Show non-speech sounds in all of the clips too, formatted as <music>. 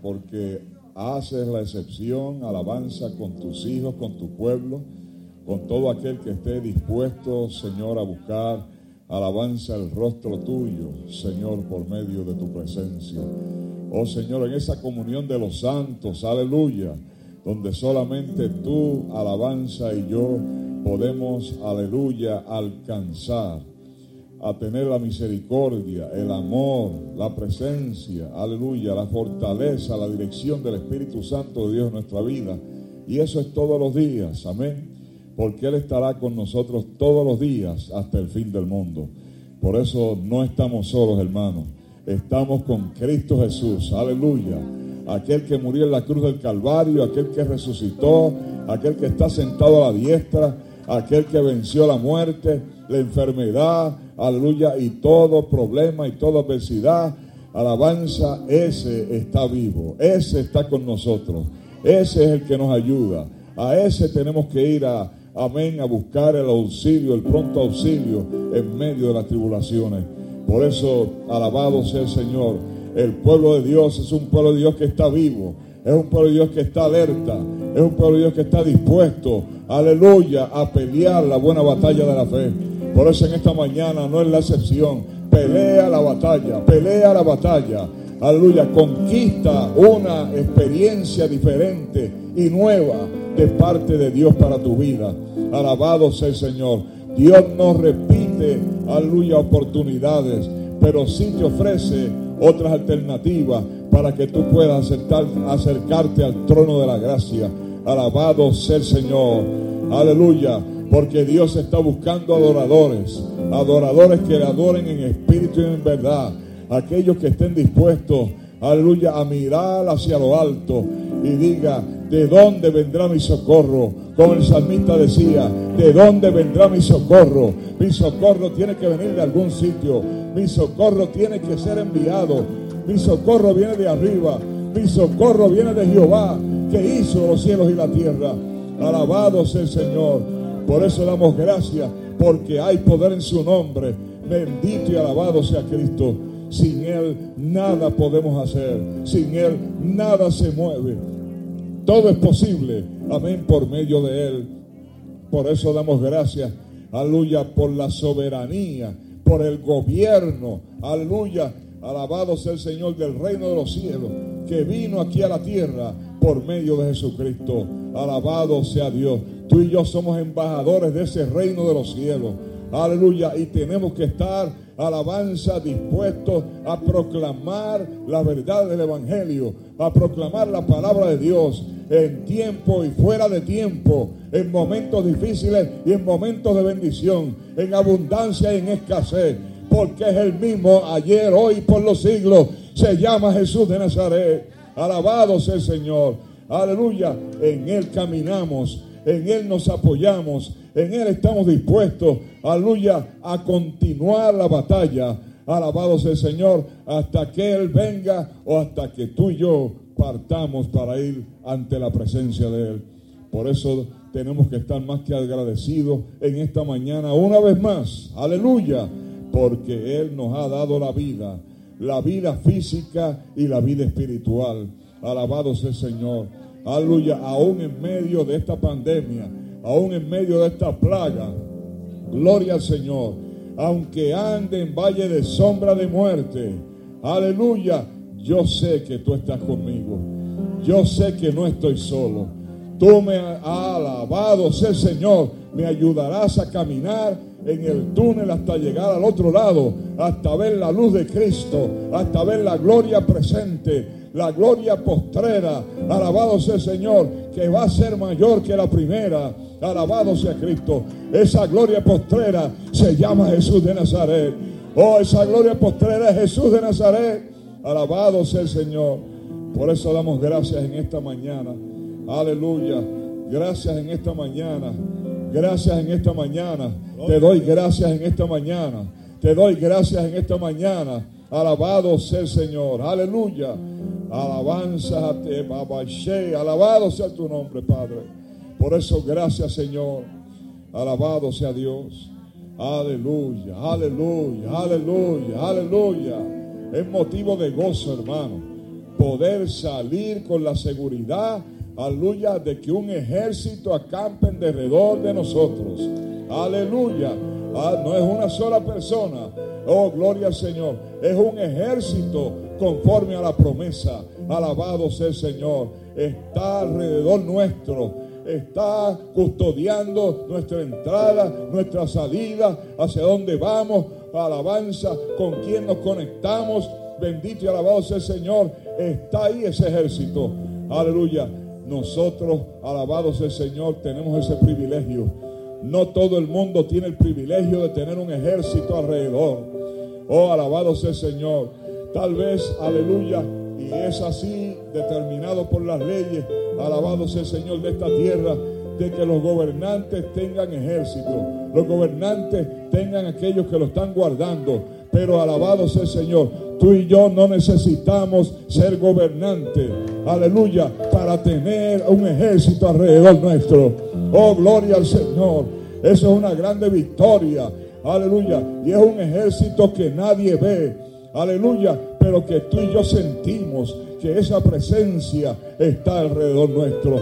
porque haces la excepción, alabanza con tus hijos, con tu pueblo, con todo aquel que esté dispuesto, Señor, a buscar alabanza el rostro tuyo, Señor, por medio de tu presencia. Oh Señor, en esa comunión de los santos, aleluya, donde solamente tú, alabanza y yo podemos, aleluya, alcanzar a tener la misericordia, el amor, la presencia, aleluya, la fortaleza, la dirección del Espíritu Santo de Dios en nuestra vida. Y eso es todos los días, amén. Porque Él estará con nosotros todos los días hasta el fin del mundo. Por eso no estamos solos, hermanos. Estamos con Cristo Jesús, aleluya. Aquel que murió en la cruz del Calvario, aquel que resucitó, aquel que está sentado a la diestra, aquel que venció la muerte, la enfermedad, aleluya, y todo problema y toda adversidad, alabanza, ese está vivo, ese está con nosotros, ese es el que nos ayuda, a ese tenemos que ir a, amén, a buscar el auxilio, el pronto auxilio en medio de las tribulaciones. Por eso, alabado sea el Señor, el pueblo de Dios es un pueblo de Dios que está vivo, es un pueblo de Dios que está alerta, es un pueblo de Dios que está dispuesto, aleluya, a pelear la buena batalla de la fe. Por eso en esta mañana no es la excepción. Pelea la batalla, pelea la batalla. Aleluya, conquista una experiencia diferente y nueva de parte de Dios para tu vida. Alabado sea el Señor. Dios no repite, aleluya, oportunidades, pero sí te ofrece otras alternativas para que tú puedas acercarte al trono de la gracia. Alabado sea el Señor. Aleluya. Porque Dios está buscando adoradores, adoradores que le adoren en espíritu y en verdad. Aquellos que estén dispuestos, aleluya, a mirar hacia lo alto y diga, ¿de dónde vendrá mi socorro? Como el salmista decía, ¿de dónde vendrá mi socorro? Mi socorro tiene que venir de algún sitio. Mi socorro tiene que ser enviado. Mi socorro viene de arriba. Mi socorro viene de Jehová, que hizo los cielos y la tierra. Alabado sea el Señor. Por eso damos gracias, porque hay poder en su nombre. Bendito y alabado sea Cristo. Sin Él nada podemos hacer. Sin Él nada se mueve. Todo es posible. Amén por medio de Él. Por eso damos gracias. Aleluya por la soberanía, por el gobierno. Aleluya. Alabado sea el Señor del reino de los cielos, que vino aquí a la tierra por medio de Jesucristo. Alabado sea Dios. Tú y yo somos embajadores de ese reino de los cielos. Aleluya. Y tenemos que estar, alabanza, dispuestos a proclamar la verdad del Evangelio, a proclamar la palabra de Dios en tiempo y fuera de tiempo, en momentos difíciles y en momentos de bendición, en abundancia y en escasez, porque es el mismo ayer, hoy, por los siglos. Se llama Jesús de Nazaret. Alabado sea el Señor. Aleluya. En Él caminamos en Él nos apoyamos, en Él estamos dispuestos, aleluya, a continuar la batalla. Alabado sea el Señor, hasta que Él venga o hasta que tú y yo partamos para ir ante la presencia de Él. Por eso tenemos que estar más que agradecidos en esta mañana una vez más. Aleluya, porque Él nos ha dado la vida, la vida física y la vida espiritual. Alabado sea el Señor. Aleluya, aún en medio de esta pandemia, aún en medio de esta plaga. Gloria al Señor. Aunque ande en valle de sombra de muerte. Aleluya. Yo sé que tú estás conmigo. Yo sé que no estoy solo. Tú me has alabado, Señor. Me ayudarás a caminar en el túnel hasta llegar al otro lado, hasta ver la luz de Cristo, hasta ver la gloria presente la gloria postrera. Alabado sea el Señor, que va a ser mayor que la primera. Alabado sea Cristo. Esa gloria postrera se llama Jesús de Nazaret. Oh, esa gloria postrera es Jesús de Nazaret. Alabado sea el Señor. Por eso damos gracias en esta mañana. Aleluya. Gracias en esta mañana. Gracias en esta mañana. Te doy gracias en esta mañana. Te doy gracias en esta mañana. Alabado sea el Señor. Aleluya. Alabanza a ti, Babashe. Alabado sea tu nombre, Padre. Por eso, gracias, Señor. Alabado sea Dios. Aleluya, aleluya, aleluya, aleluya. Es motivo de gozo, hermano. poder salir con la seguridad, aleluya, de que un ejército acampe en derredor de nosotros. Aleluya. Ah, no es una sola persona. Oh, gloria al Señor. Es un ejército conforme a la promesa. Alabado sea el Señor. Está alrededor nuestro está custodiando nuestra entrada, nuestra salida, hacia dónde vamos, alabanza, con quién nos conectamos. Bendito y alabado sea el Señor. Está ahí ese ejército. Aleluya. Nosotros, alabado sea el Señor, tenemos ese privilegio. No todo el mundo tiene el privilegio de tener un ejército alrededor. Oh, alabado sea el Señor. Tal vez, aleluya, y es así determinado por las leyes, alabado sea el Señor de esta tierra, de que los gobernantes tengan ejército, los gobernantes tengan aquellos que lo están guardando. Pero alabado sea el Señor, tú y yo no necesitamos ser gobernantes, aleluya, para tener un ejército alrededor nuestro. Oh, gloria al Señor. Eso es una grande victoria, aleluya. Y es un ejército que nadie ve, aleluya, pero que tú y yo sentimos que esa presencia está alrededor nuestro.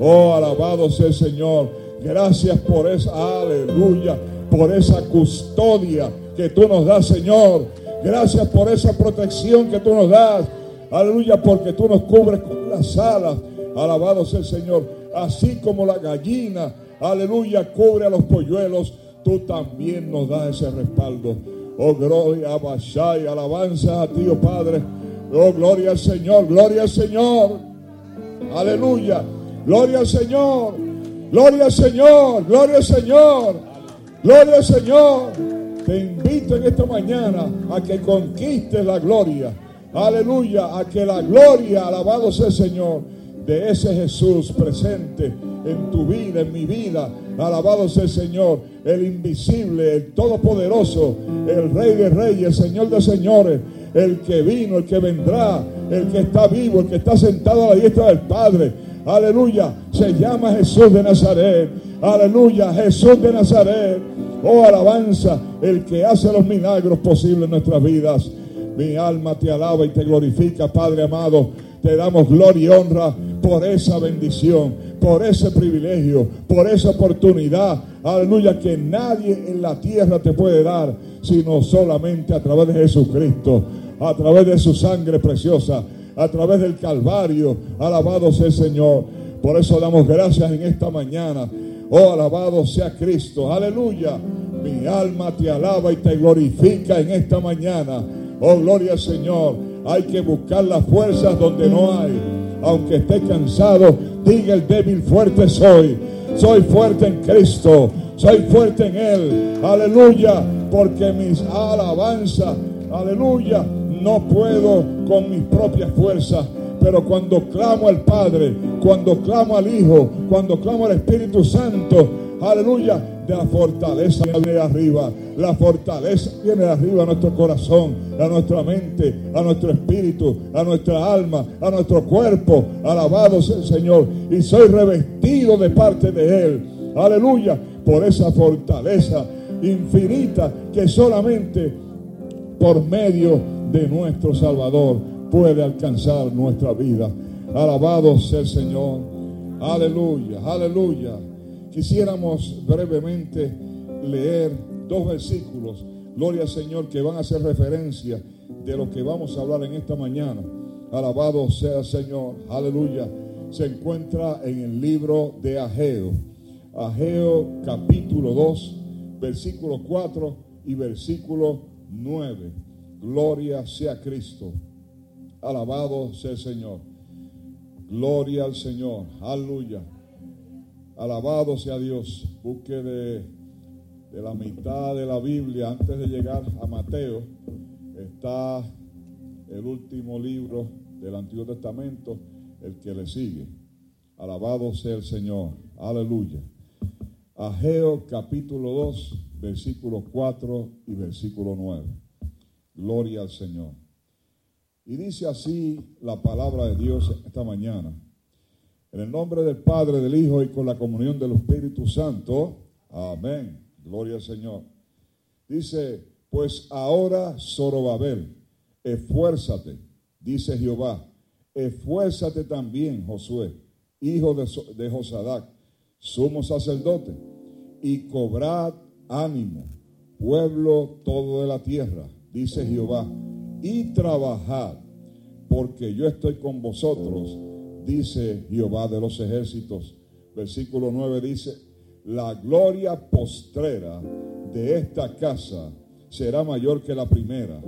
Oh, alabado sea el Señor. Gracias por esa, aleluya, por esa custodia que tú nos das, Señor. Gracias por esa protección que tú nos das. Aleluya, porque tú nos cubres con las alas. Alabado sea el Señor. Así como la gallina, aleluya, cubre a los polluelos, tú también nos das ese respaldo. Oh, gloria a y alabanza a ti, oh Padre. Oh, gloria al Señor, gloria al Señor. Aleluya. Gloria al Señor. Gloria al Señor. Gloria al Señor. Gloria al Señor. Te invito en esta mañana a que conquistes la gloria. Aleluya. A que la gloria, alabado sea el Señor, de ese Jesús presente en tu vida, en mi vida. Alabado sea el Señor, el invisible, el todopoderoso, el Rey de Reyes, el Señor de Señores, el que vino, el que vendrá, el que está vivo, el que está sentado a la diestra del Padre. Aleluya, se llama Jesús de Nazaret. Aleluya, Jesús de Nazaret. Oh, alabanza, el que hace los milagros posibles en nuestras vidas. Mi alma te alaba y te glorifica, Padre amado. Te damos gloria y honra por esa bendición, por ese privilegio, por esa oportunidad. Aleluya, que nadie en la tierra te puede dar, sino solamente a través de Jesucristo, a través de su sangre preciosa, a través del Calvario. Alabado sea el Señor. Por eso damos gracias en esta mañana. Oh, alabado sea Cristo. Aleluya. Mi alma te alaba y te glorifica en esta mañana. Oh, gloria al Señor. Hay que buscar las fuerzas donde no hay. Aunque esté cansado, diga el débil fuerte soy. Soy fuerte en Cristo. Soy fuerte en Él. Aleluya. Porque mis alabanzas, aleluya, no puedo con mis propias fuerzas. Pero cuando clamo al Padre, cuando clamo al Hijo, cuando clamo al Espíritu Santo, aleluya, la fortaleza viene de arriba. La fortaleza viene de arriba a nuestro corazón, a nuestra mente, a nuestro espíritu, a nuestra alma, a nuestro cuerpo. Alabado sea el Señor. Y soy revestido de parte de Él. Aleluya. Por esa fortaleza infinita que solamente por medio de nuestro Salvador puede alcanzar nuestra vida. Alabado sea el Señor. Aleluya, aleluya. Quisiéramos brevemente leer dos versículos, gloria al Señor, que van a hacer referencia de lo que vamos a hablar en esta mañana. Alabado sea el Señor, aleluya. Se encuentra en el libro de Ageo. Ageo capítulo 2, versículo 4 y versículo 9. Gloria sea Cristo. Alabado sea el Señor. Gloria al Señor. Aleluya. Alabado sea Dios. Busque de, la mitad de la Biblia antes de llegar a Mateo. Está el último libro del Antiguo Testamento, el que le sigue. Alabado sea el Señor. Aleluya. Ageo capítulo 2, versículo 4 y versículo 9. Gloria al Señor. Y dice así la palabra de Dios esta mañana. En el nombre del Padre, del Hijo y con la comunión del Espíritu Santo. Amén. Gloria al Señor. Dice, pues ahora Zorobabel, esfuérzate, dice Jehová, esfuérzate también, Josué, hijo de, de Josadac, sumo sacerdote, y cobrad ánimo, pueblo todo de la tierra, dice Jehová, y trabajad, porque yo estoy con vosotros, dice Jehová de los ejércitos. Versículo 9 dice, la gloria postrera de esta casa será mayor que la primera.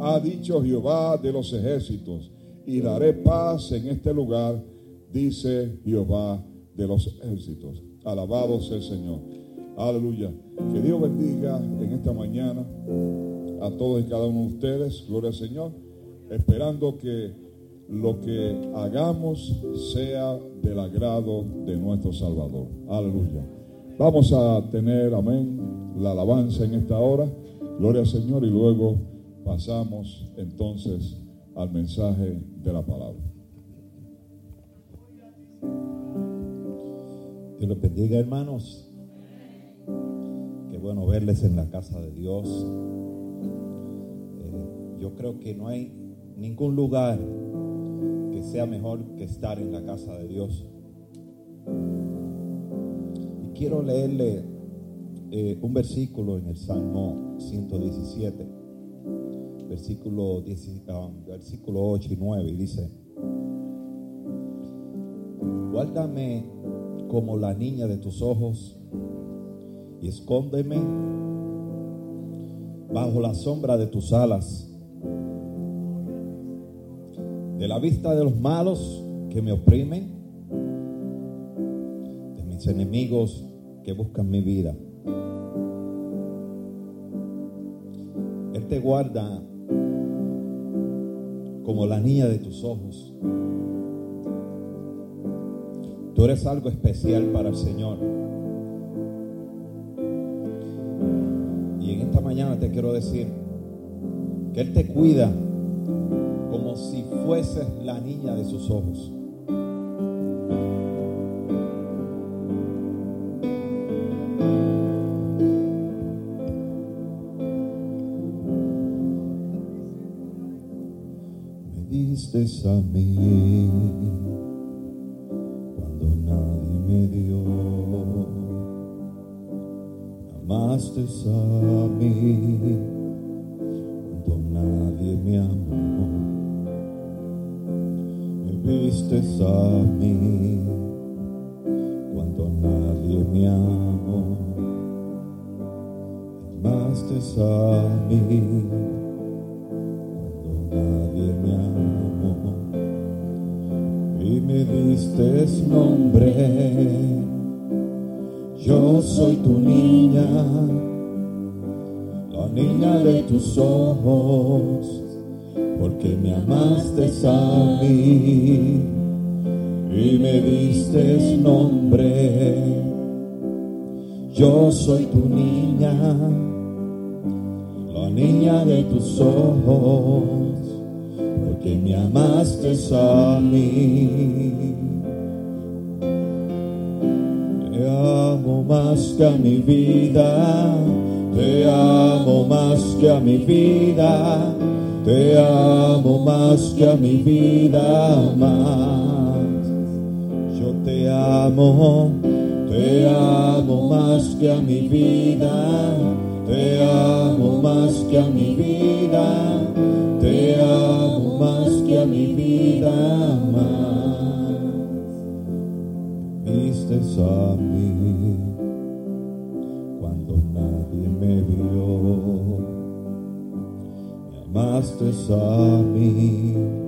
Ha dicho Jehová de los ejércitos, y daré paz en este lugar, dice Jehová de los ejércitos. Alabado sea el Señor. Aleluya. Que Dios bendiga en esta mañana a todos y cada uno de ustedes. Gloria al Señor. Esperando que lo que hagamos sea del agrado de nuestro Salvador. Aleluya. Vamos a tener, amén, la alabanza en esta hora. Gloria al Señor y luego pasamos entonces al mensaje de la palabra. Dios les bendiga, hermanos. Qué bueno verles en la casa de Dios. Eh, yo creo que no hay ningún lugar sea mejor que estar en la casa de Dios. Y quiero leerle eh, un versículo en el Salmo 117, versículo, 10, ah, versículo 8 y 9, y dice, guárdame como la niña de tus ojos y escóndeme bajo la sombra de tus alas, de la vista de los malos que me oprimen, de mis enemigos que buscan mi vida. Él te guarda como la niña de tus ojos. Tú eres algo especial para el Señor. Y en esta mañana te quiero decir que Él te cuida como si fueses la niña de sus ojos. Me diste a mí cuando nadie me dio. Amaste a mí a mí cuando nadie me amó. Amaste a mí cuando nadie me amó y me diste nombre. Yo soy tu niña, la niña de tus ojos, porque me amaste a mí me diste nombre. Yo soy tu niña, la niña de tus ojos, porque me amaste a mí. Te amo más que a mi vida, te amo más que a mi vida, te amo más que a mi vida más. Amo, te amo más que a mi vida, te amo más que a mi vida, te amo más que a mi vida más. Viste a mí cuando nadie me vio, me amaste a mí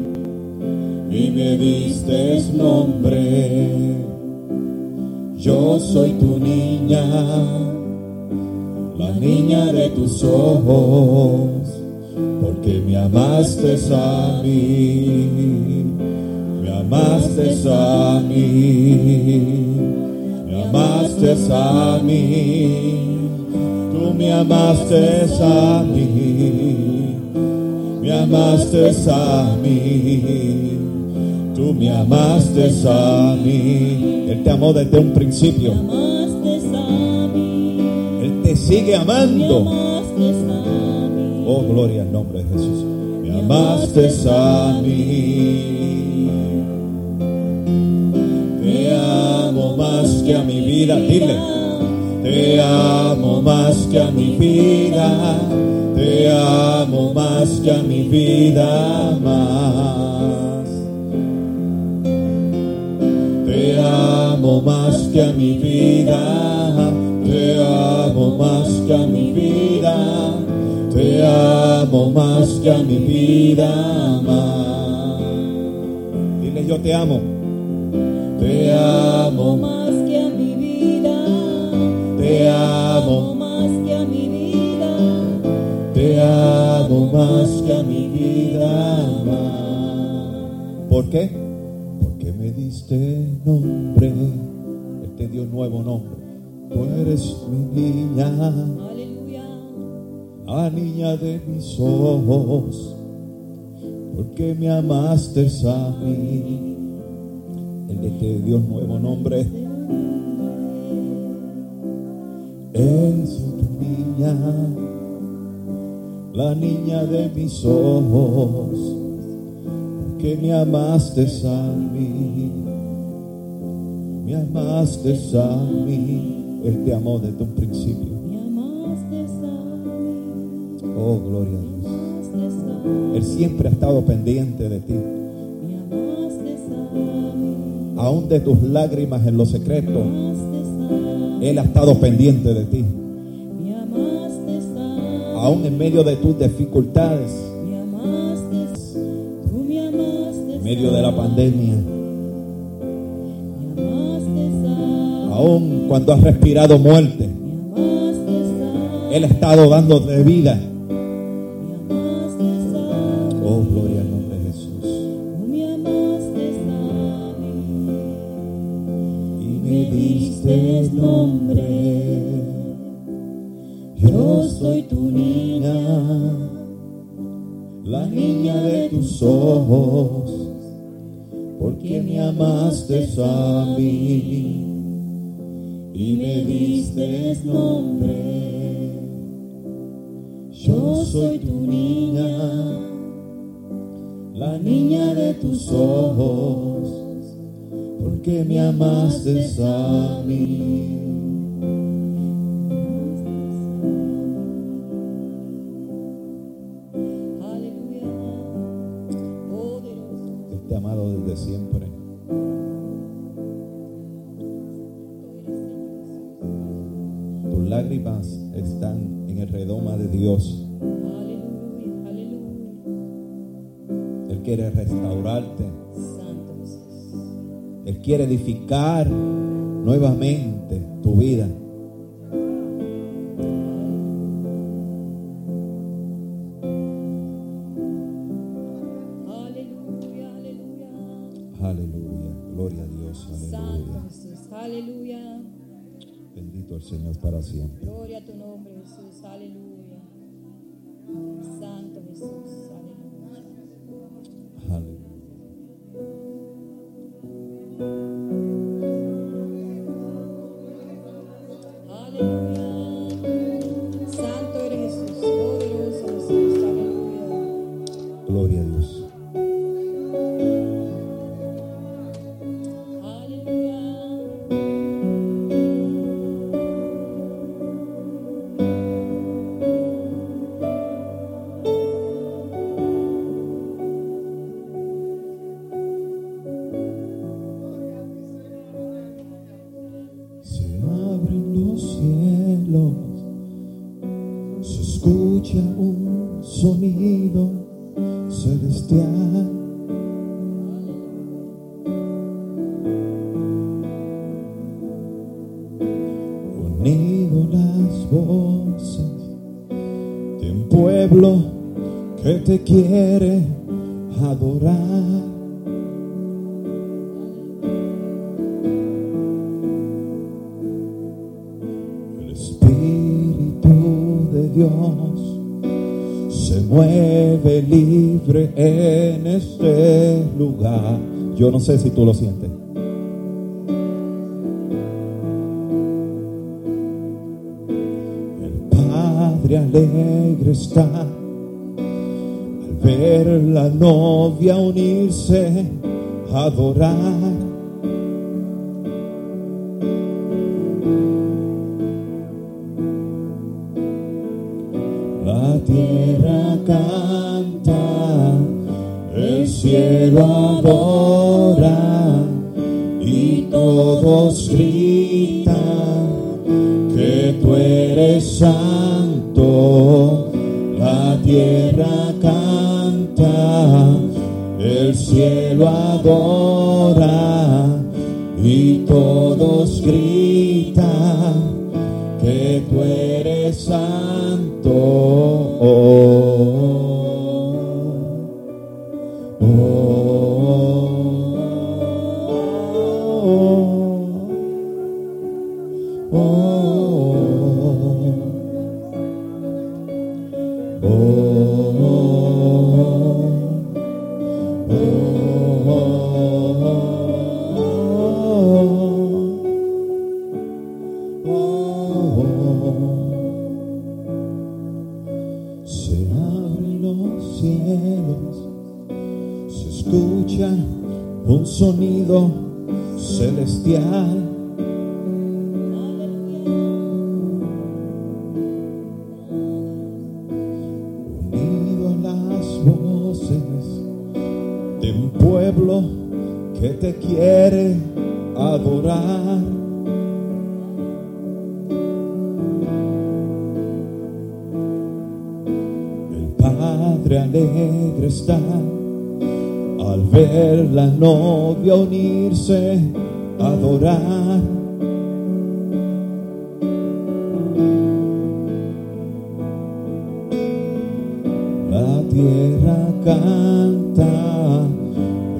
y me diste nombre. Yo soy tu niña, la niña de tus ojos, porque me amaste a mí, me amaste a mí, me amaste a mí, tú me amaste a mí, me amaste a mí. Tú me amaste a mí. Él te amó desde un principio. Él te sigue amando. Oh, gloria al nombre de Jesús. Me amaste a mí. Te amo más que a mi vida. Dile. Te amo más que a mi vida. Te amo más que a mi vida más. Amo más que a mi vida, te amo más que a mi vida, te amo más que a mi vida más. Dile yo te amo, te amo más que a mi vida, te amo, más que a mi vida, te amo más que a mi vida más. ¿Por qué? Diste nombre, Él te dio nuevo nombre. Tú eres mi niña. aleluya, la niña de mis ojos, porque me amaste a mí. Él te dio un nuevo nombre. Es tu niña, la niña de mis ojos, porque me amaste a mí. Me amaste a mí. Él te amó desde un principio. me amaste a mí, Oh, gloria a Dios. Él siempre ha estado pendiente de ti, me amaste a mí, aún de tus lágrimas en lo secreto. Él ha estado pendiente de ti, me amaste a mí, aún en medio de tus dificultades, me amaste, tú me amaste en medio de la pandemia, cuando has respirado muerte. Él ha estado dándote vida. Oh, gloria al nombre de Jesús. Y me diste nombre. Yo soy tu niña, la niña de tus ojos, porque me amaste a mí nombre. Yo soy tu niña, la niña de tus ojos, porque me amaste a mí. El redoma de Dios. Él quiere restaurarte. Él quiere edificar nuevamente tu vida. Te quiere adorar. El Espíritu de Dios se mueve libre en este lugar. Yo no sé si tú lo sientes. Ver la novia unirse, adorar.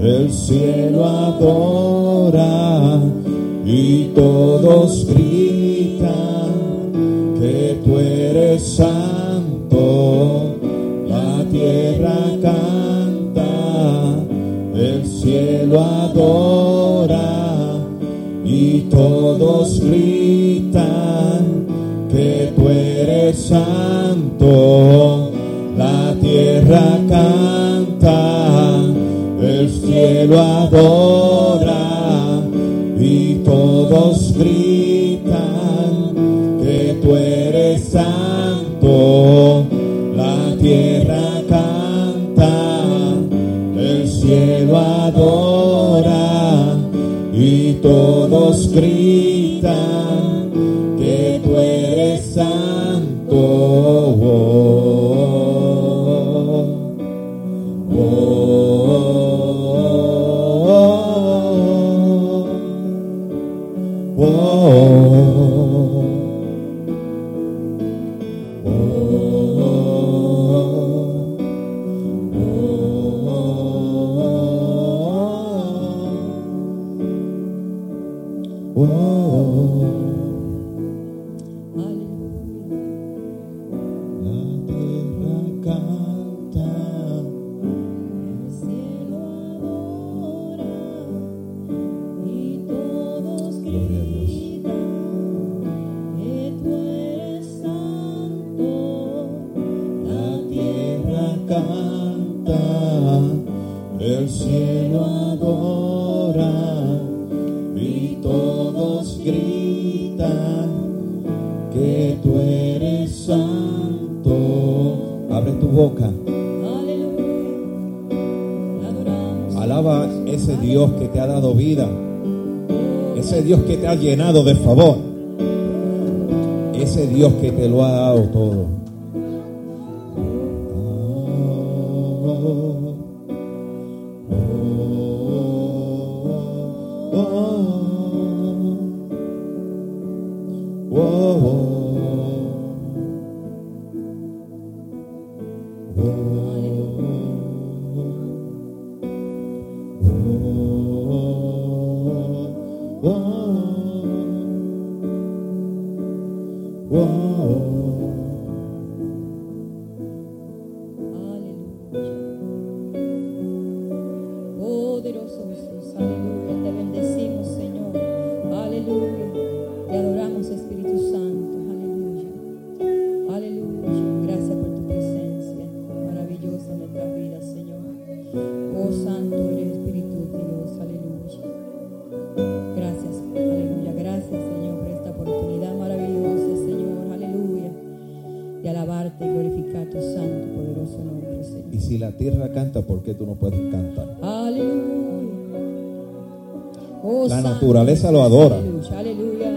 El cielo adora y todos gritan que tú eres santo. La tierra canta, el cielo adora y todos gritan que tú eres santo. La tierra canta, cielo adora y todos gritan que tú eres santo. La tierra canta, el cielo adora y todos gritan ese Dios que te ha llenado de favor, ese Dios que te lo ha dado todo. Lo adora. Aleluya.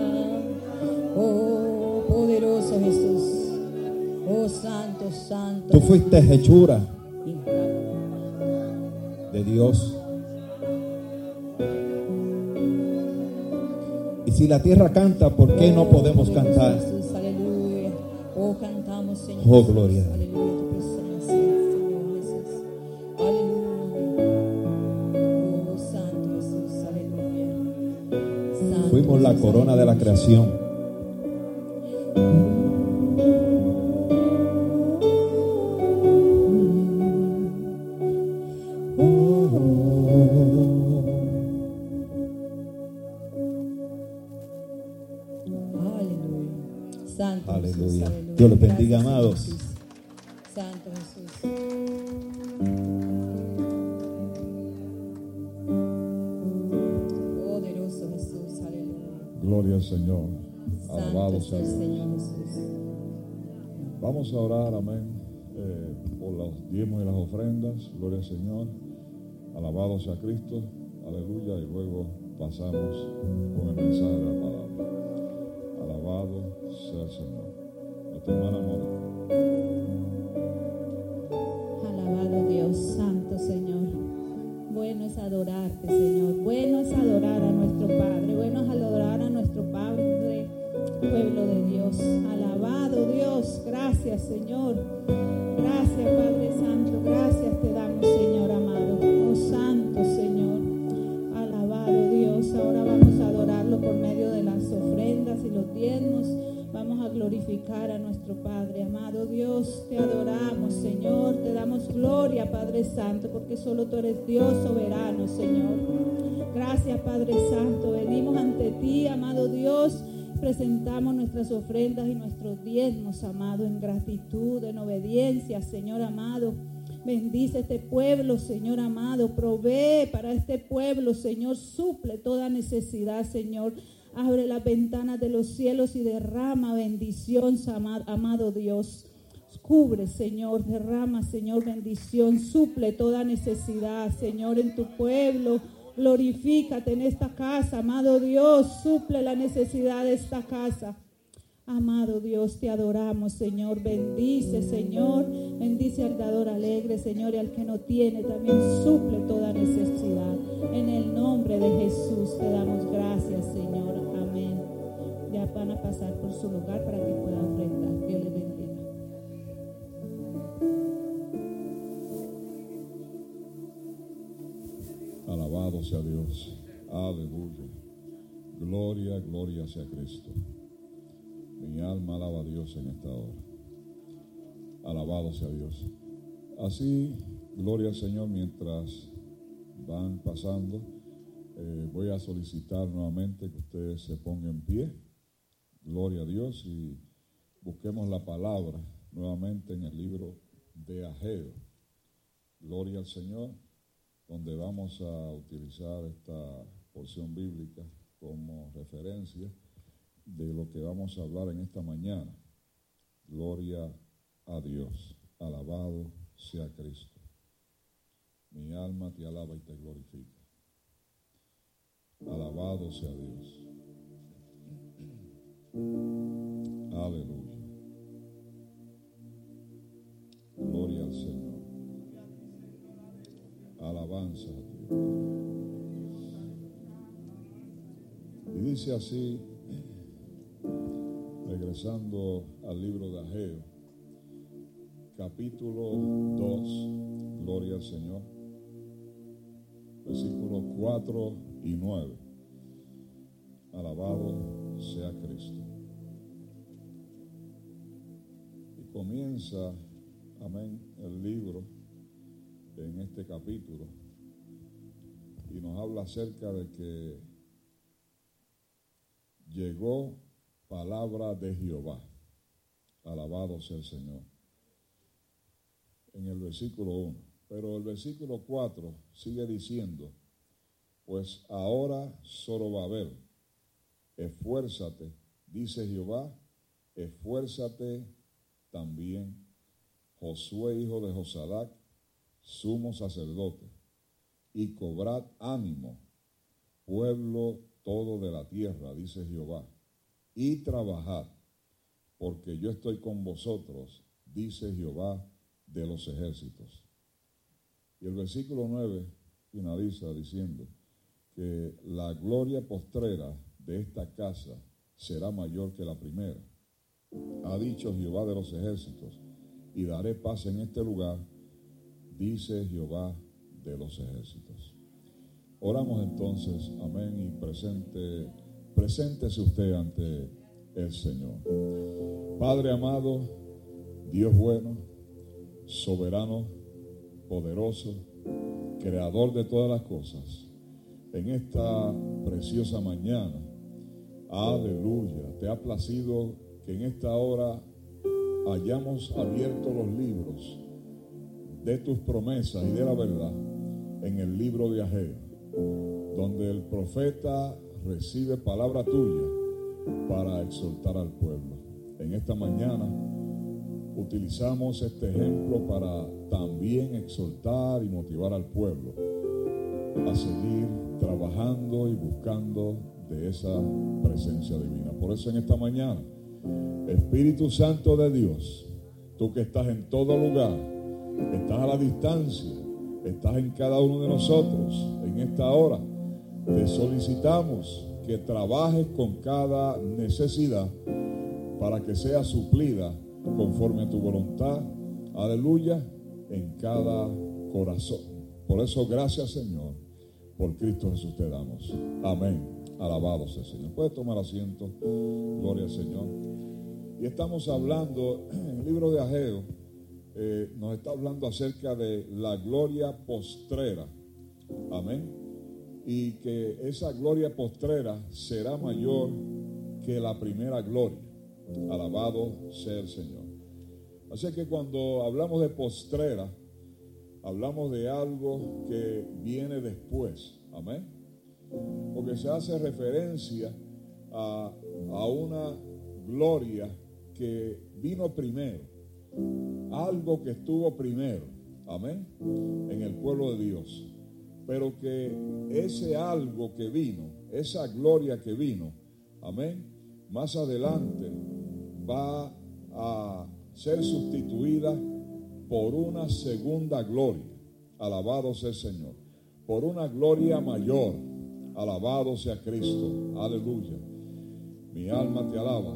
Oh, poderoso Jesús. Oh, santo, santo. Tú fuiste hechura de Dios. Y si la tierra canta, ¿por qué no podemos cantar? Oh, cantamos, Señor. Oh, gloria. Creación. Santo Aleluya. Jesús, aleluya. Dios bendiga, amados. Jesús. Santo Jesús. Gloria al Señor. Santo Alabado sea el Dios. Señor Jesús. Vamos a orar, amén, eh, por los diezmos y las ofrendas. Gloria al Señor. Alabado sea Cristo. Aleluya. Y luego pasamos con el mensaje de la palabra. Alabado sea el Señor. Nuestra hermana Mónica. Bueno es adorarte, Señor. Bueno es adorar a nuestro Padre. Bueno es adorar a nuestro Padre, pueblo de Dios. Alabado Dios. Gracias, Señor. Gracias, Padre Santo. Gracias te damos, Señor Vamos a glorificar a nuestro Padre. Amado Dios, te adoramos, Señor. Te damos gloria, Padre Santo, porque solo tú eres Dios soberano, Señor. Gracias, Padre Santo. Venimos ante ti, amado Dios. Presentamos nuestras ofrendas y nuestros diezmos, amado, en gratitud, en obediencia, Señor amado. Bendice este pueblo, Señor amado. Provee para este pueblo, Señor. Suple toda necesidad, Señor. Abre las ventanas de los cielos y derrama bendición, ama- amado Dios. Cubre, Señor, derrama, Señor, bendición. Suple toda necesidad, Señor, en tu pueblo. Glorifícate en esta casa, amado Dios. Suple la necesidad de esta casa. Amado Dios, te adoramos, Señor. Bendice, Señor. Bendice al dador alegre, Señor, y al que no tiene. También suple toda necesidad. En el nombre de Jesús te damos gracias, Señor. Amén. Ya van a pasar por su lugar para que puedan ofrendar. Dios les bendiga. Alabado sea Dios. Aleluya. Gloria, gloria sea Cristo. Mi alma alaba a Dios en esta hora. Alabado sea Dios. Así, gloria al Señor mientras van pasando. eh, voy a solicitar nuevamente que ustedes se pongan en pie. Gloria a Dios y busquemos la palabra nuevamente en el libro de Ageo. Gloria al Señor donde vamos a utilizar esta porción bíblica como referencia de lo que vamos a hablar en esta mañana. Gloria a Dios, alabado sea Cristo. Mi alma te alaba y te glorifica. Alabado sea Dios. Aleluya. Gloria al Señor. Alabanza. Y dice así, regresando al libro de Ageo, capítulo 2, gloria al Señor, versículos 4 y 9. Alabado sea Cristo. Y comienza, amén, el libro en este capítulo y nos habla acerca de que llegó palabra de Jehová. Alabado sea el Señor. En el versículo 1. Pero el versículo 4 sigue diciendo, pues ahora Zorobabel, esfuérzate, dice Jehová, esfuérzate también Josué hijo de Josadac, sumo sacerdote, y cobrad ánimo, pueblo todo de la tierra, dice Jehová, y trabajad, porque yo estoy con vosotros, dice Jehová de los ejércitos. Y el versículo 9 finaliza diciendo que la gloria postrera de esta casa será mayor que la primera. Ha dicho Jehová de los ejércitos, y daré paz en este lugar, dice Jehová de los ejércitos. Oramos entonces, amén, y presente, preséntese usted ante el Señor. Padre amado, Dios bueno, soberano, poderoso, creador de todas las cosas, en esta preciosa mañana, aleluya, te ha placido que en esta hora hayamos abierto los libros de tus promesas y de la verdad en el libro de Ageo, donde el profeta recibe palabra tuya para exhortar al pueblo. En esta mañana utilizamos este ejemplo para también exhortar y motivar al pueblo a seguir trabajando y buscando de esa presencia divina. Por eso en esta mañana, Espíritu Santo de Dios, tú que estás en todo lugar, estás a la distancia, estás en cada uno de nosotros en esta hora, te solicitamos que trabajes con cada necesidad para que sea suplida conforme a tu voluntad, aleluya, en cada corazón. Por eso, gracias Señor, por Cristo Jesús te damos. Amén. Alabado sea Señor. Puedes tomar asiento. Gloria al Señor. Y estamos hablando, en el libro de Ageo, eh, nos está hablando acerca de la gloria postrera. Amén. Y que esa gloria postrera será mayor que la primera gloria. Alabado sea el Señor. Así que cuando hablamos de postrera, hablamos de algo que viene después. Amén. Porque se hace referencia a, a una gloria que vino primero. Algo que estuvo primero. Amén. En el pueblo de Dios. Pero que ese algo que vino, esa gloria que vino, amén, más adelante va a ser sustituida por una segunda gloria. Alabado sea el Señor. Por una gloria mayor. Alabado sea Cristo. Aleluya. Mi alma te alaba.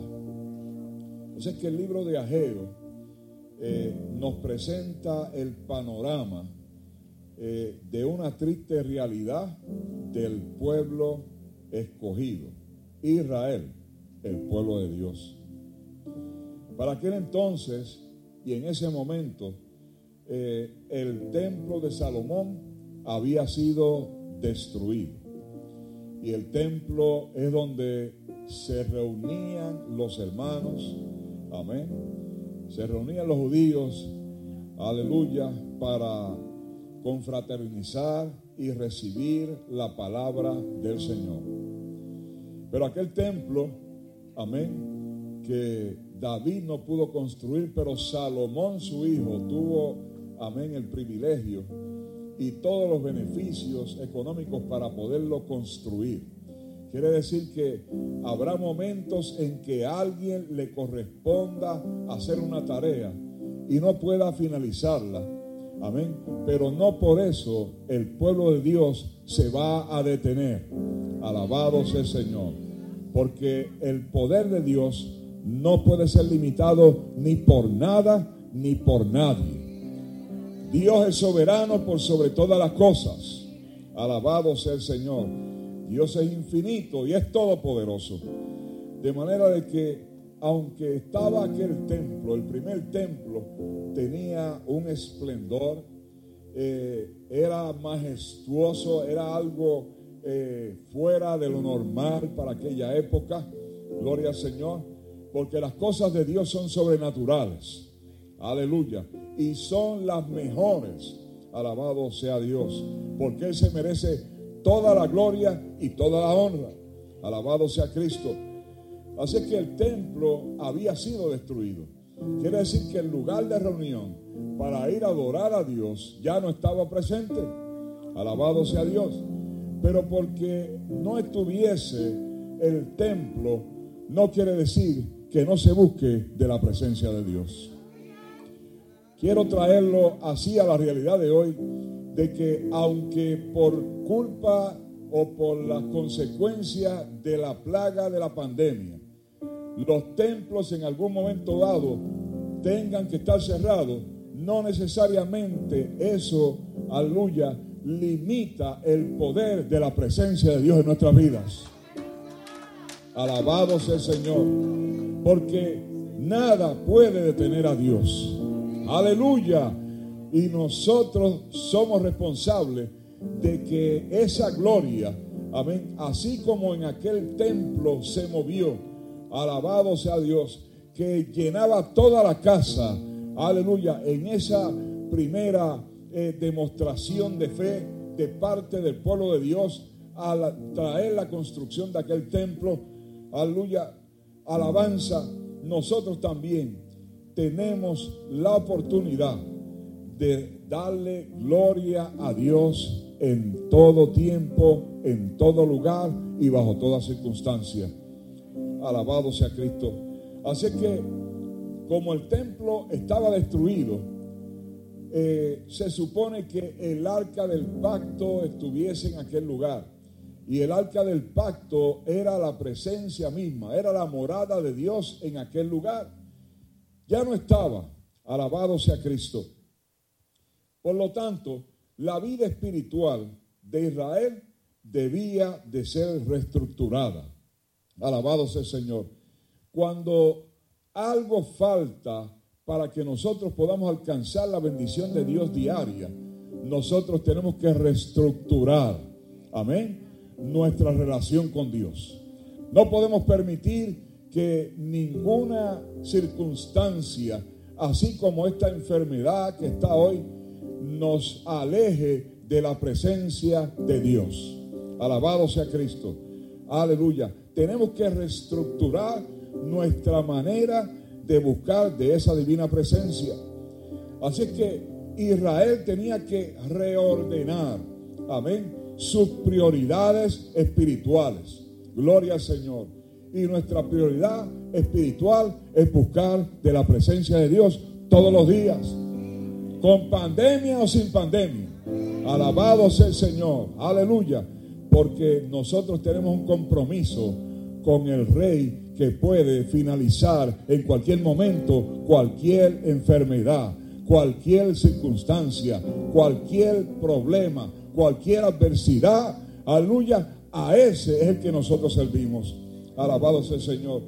Entonces que el libro de Ageo eh, nos presenta el panorama eh, de una triste realidad del pueblo escogido. Israel, el pueblo de Dios. Para aquel entonces y en ese momento, eh, el templo de Salomón había sido destruido. Y el templo es donde se reunían los hermanos, amén. Se reunían los judíos, aleluya, para confraternizar y recibir la palabra del Señor. Pero aquel templo, amén, que David no pudo construir, pero Salomón su hijo tuvo, amén, el privilegio y todos los beneficios económicos para poderlo construir. Quiere decir que habrá momentos en que a alguien le corresponda hacer una tarea y no pueda finalizarla. Amén. Pero no por eso el pueblo de Dios se va a detener. Alabado sea el Señor. Porque el poder de Dios no puede ser limitado ni por nada ni por nadie. Dios es soberano por sobre todas las cosas. Alabado sea el Señor. Dios es infinito y es todopoderoso. De manera de que aunque estaba aquel templo, el primer templo, tenía un esplendor, eh, era majestuoso, era algo eh, fuera de lo normal para aquella época. Gloria al Señor porque las cosas de Dios son sobrenaturales. Aleluya. Y son las mejores. Alabado sea Dios. Porque Él se merece toda la gloria y toda la honra. Alabado sea Cristo. Así que el templo había sido destruido. Quiere decir que el lugar de reunión para ir a adorar a Dios ya no estaba presente. Alabado sea Dios. Pero porque no estuviese el templo, no quiere decir que no se busque de la presencia de Dios. Quiero traerlo así a la realidad de hoy, de que aunque por culpa o por las consecuencias de la plaga de la pandemia, los templos en algún momento dado tengan que estar cerrados, no necesariamente eso, aleluya, limita el poder de la presencia de Dios en nuestras vidas. Alabado sea el Señor, porque nada puede detener a Dios. Aleluya. Y nosotros somos responsables de que esa gloria, amén, así como en aquel templo se movió, alabado sea Dios, que llenaba toda la casa, aleluya, en esa primera eh, demostración de fe de parte del pueblo de Dios al traer la construcción de aquel templo, aleluya, alabanza, nosotros también tenemos la oportunidad de darle gloria a Dios en todo tiempo, en todo lugar y bajo toda circunstancia. Alabado sea Cristo. Así que, como el templo estaba destruido, eh, se supone que el arca del pacto estuviese en aquel lugar. Y el arca del pacto era la presencia misma, era la morada de Dios en aquel lugar. Ya no estaba. Alabado sea Cristo. Por lo tanto, la vida espiritual de Israel debía de ser reestructurada. Alabado sea el Señor. Cuando algo falta para que nosotros podamos alcanzar la bendición de Dios diaria, nosotros tenemos que reestructurar, amén, nuestra relación con Dios. No podemos permitir que ninguna circunstancia, así como esta enfermedad que está hoy, nos aleje de la presencia de Dios. Alabado sea Cristo. Aleluya. Tenemos que reestructurar nuestra manera de buscar de esa divina presencia. Así que Israel tenía que reordenar, amén, sus prioridades espirituales. Gloria al Señor. Y nuestra prioridad espiritual es buscar de la presencia de Dios todos los días con pandemia o sin pandemia. Alabado sea el Señor, aleluya, porque nosotros tenemos un compromiso con el Rey que puede finalizar en cualquier momento cualquier enfermedad, cualquier circunstancia, cualquier problema, cualquier adversidad. Aleluya, a ese es el que nosotros servimos. Alabado sea el Señor.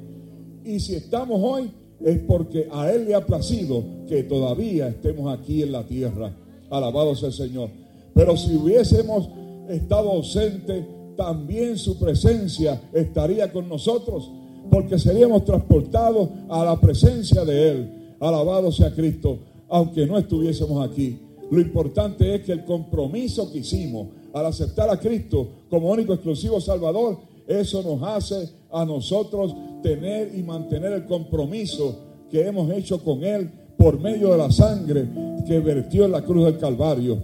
Y si estamos hoy es porque a Él le ha placido que todavía estemos aquí en la tierra. Alabado sea el Señor. Pero si hubiésemos estado ausentes, también su presencia estaría con nosotros, porque seríamos transportados a la presencia de Él. Alabado sea Cristo, aunque no estuviésemos aquí. Lo importante es que el compromiso que hicimos al aceptar a Cristo como único exclusivo Salvador, eso nos hace a nosotros tener y mantener el compromiso que hemos hecho con Él por medio de la sangre que vertió en la cruz del Calvario.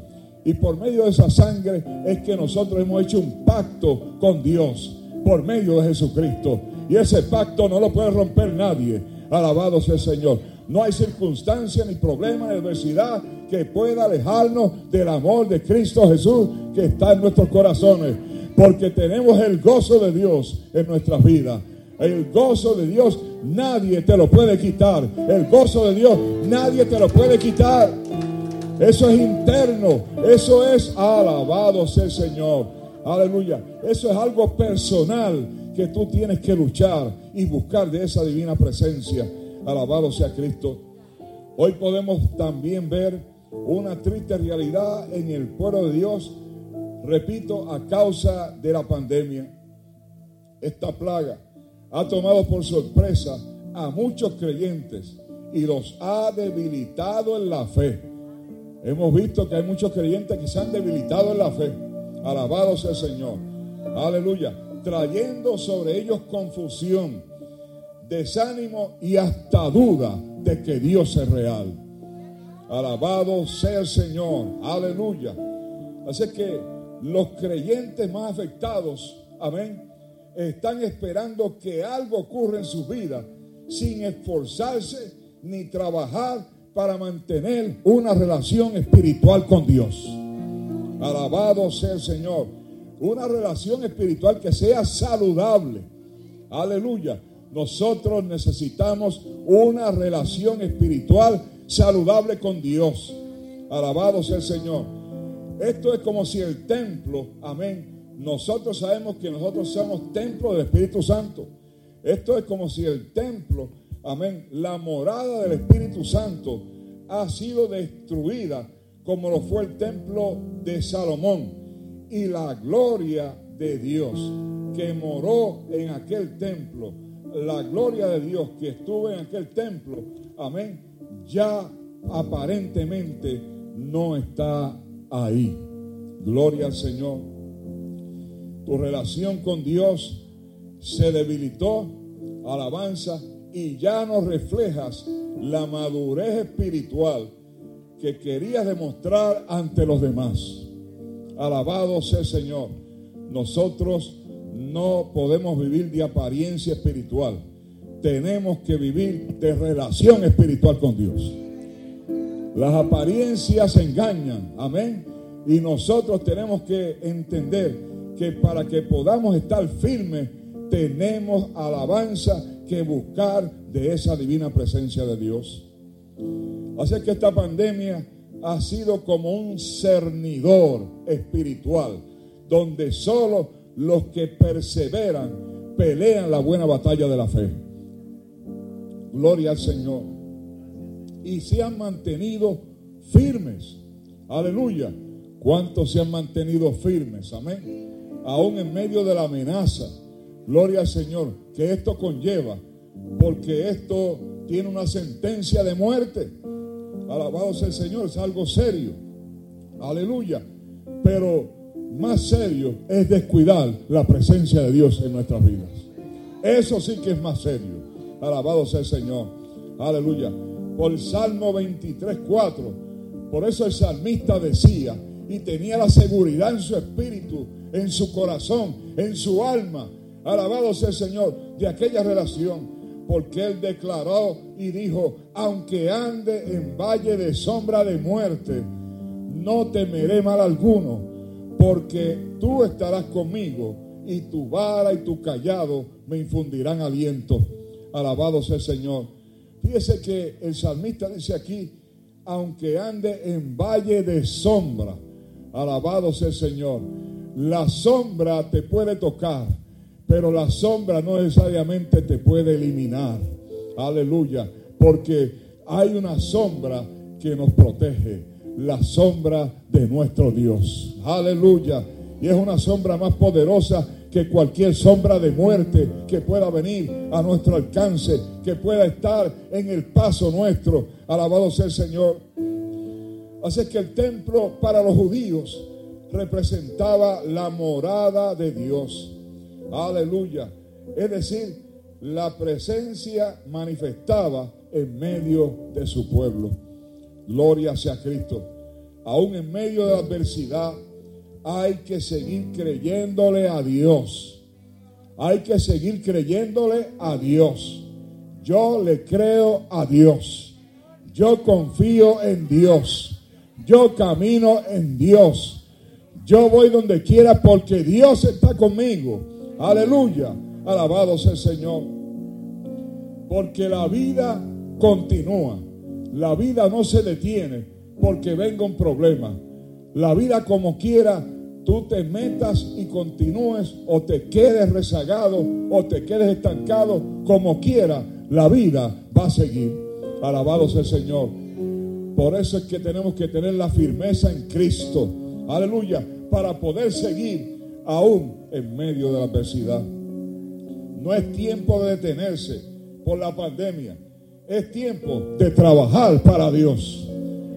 Y por medio de esa sangre es que nosotros hemos hecho un pacto con Dios por medio de Jesucristo. Y ese pacto no lo puede romper nadie. Alabado sea el Señor. No hay circunstancia, ni problema, ni adversidad que pueda alejarnos del amor de Cristo Jesús que está en nuestros corazones. Porque tenemos el gozo de Dios en nuestras vidas. El gozo de Dios nadie te lo puede quitar. El gozo de Dios nadie te lo puede quitar. Eso es interno. Eso es alabado sea el Señor. Aleluya. Eso es algo personal que tú tienes que luchar y buscar de esa divina presencia. Alabado sea Cristo. Hoy podemos también ver una triste realidad en el pueblo de Dios. Repito, a causa de la pandemia. Esta plaga ha tomado por sorpresa a muchos creyentes y los ha debilitado en la fe. Hemos visto que hay muchos creyentes que se han debilitado en la fe. Alabado sea el Señor. Aleluya. Trayendo sobre ellos confusión, desánimo y hasta duda de que Dios es real. Alabado sea el Señor. Aleluya. Así que los creyentes más afectados, amén, están esperando que algo ocurra en sus vidas sin esforzarse ni trabajar para mantener una relación espiritual con Dios. Alabado sea el Señor. Una relación espiritual que sea saludable. Aleluya. Nosotros necesitamos una relación espiritual saludable con Dios. Alabado sea el Señor. Esto es como si el templo, amén. Nosotros sabemos que nosotros somos templo del Espíritu Santo. Esto es como si el templo, amén, la morada del Espíritu Santo ha sido destruida como lo fue el templo de Salomón. Y la gloria de Dios que moró en aquel templo, la gloria de Dios que estuvo en aquel templo, amén, ya aparentemente no está ahí. Gloria al Señor. Tu relación con Dios se debilitó, alabanza, y ya no reflejas la madurez espiritual que querías demostrar ante los demás. Alabado sea el Señor. Nosotros no podemos vivir de apariencia espiritual. Tenemos que vivir de relación espiritual con Dios. Las apariencias engañan, amén. Y nosotros tenemos que entender que para que podamos estar firmes, tenemos alabanza que buscar de esa divina presencia de Dios. Así que esta pandemia ha sido como un cernidor espiritual, donde solo los que perseveran pelean la buena batalla de la fe. Gloria al Señor. Y se han mantenido firmes. Aleluya. ¿Cuántos se han mantenido firmes? Amén. Aún en medio de la amenaza. Gloria al Señor. Que esto conlleva. Porque esto tiene una sentencia de muerte. Alabado sea el Señor. Es algo serio. Aleluya. Pero más serio es descuidar la presencia de Dios en nuestras vidas. Eso sí que es más serio. Alabado sea el Señor. Aleluya. Por el Salmo 23, 4. Por eso el salmista decía y tenía la seguridad en su espíritu, en su corazón, en su alma. Alabado sea el Señor de aquella relación. Porque él declaró y dijo, aunque ande en valle de sombra de muerte, no temeré mal alguno, porque tú estarás conmigo y tu vara y tu callado me infundirán aliento. Alabado sea el Señor. Fíjese que el salmista dice aquí, aunque ande en valle de sombra, alabado sea el Señor. La sombra te puede tocar, pero la sombra no necesariamente te puede eliminar. Aleluya. Porque hay una sombra que nos protege, la sombra de nuestro Dios. Aleluya. Y es una sombra más poderosa que cualquier sombra de muerte que pueda venir a nuestro alcance, que pueda estar en el paso nuestro. Alabado sea el Señor. Así que el templo para los judíos representaba la morada de Dios. Aleluya. Es decir, la presencia manifestaba en medio de su pueblo. Gloria sea Cristo. Aún en medio de la adversidad hay que seguir creyéndole a Dios. Hay que seguir creyéndole a Dios. Yo le creo a Dios. Yo confío en Dios. Yo camino en Dios. Yo voy donde quiera porque Dios está conmigo. Aleluya. Alabado sea el Señor. Porque la vida continúa. La vida no se detiene porque venga un problema. La vida como quiera, tú te metas y continúes o te quedes rezagado o te quedes estancado, como quiera, la vida va a seguir. Alabado sea el Señor. Por eso es que tenemos que tener la firmeza en Cristo. Aleluya. Para poder seguir aún en medio de la adversidad. No es tiempo de detenerse por la pandemia. Es tiempo de trabajar para Dios.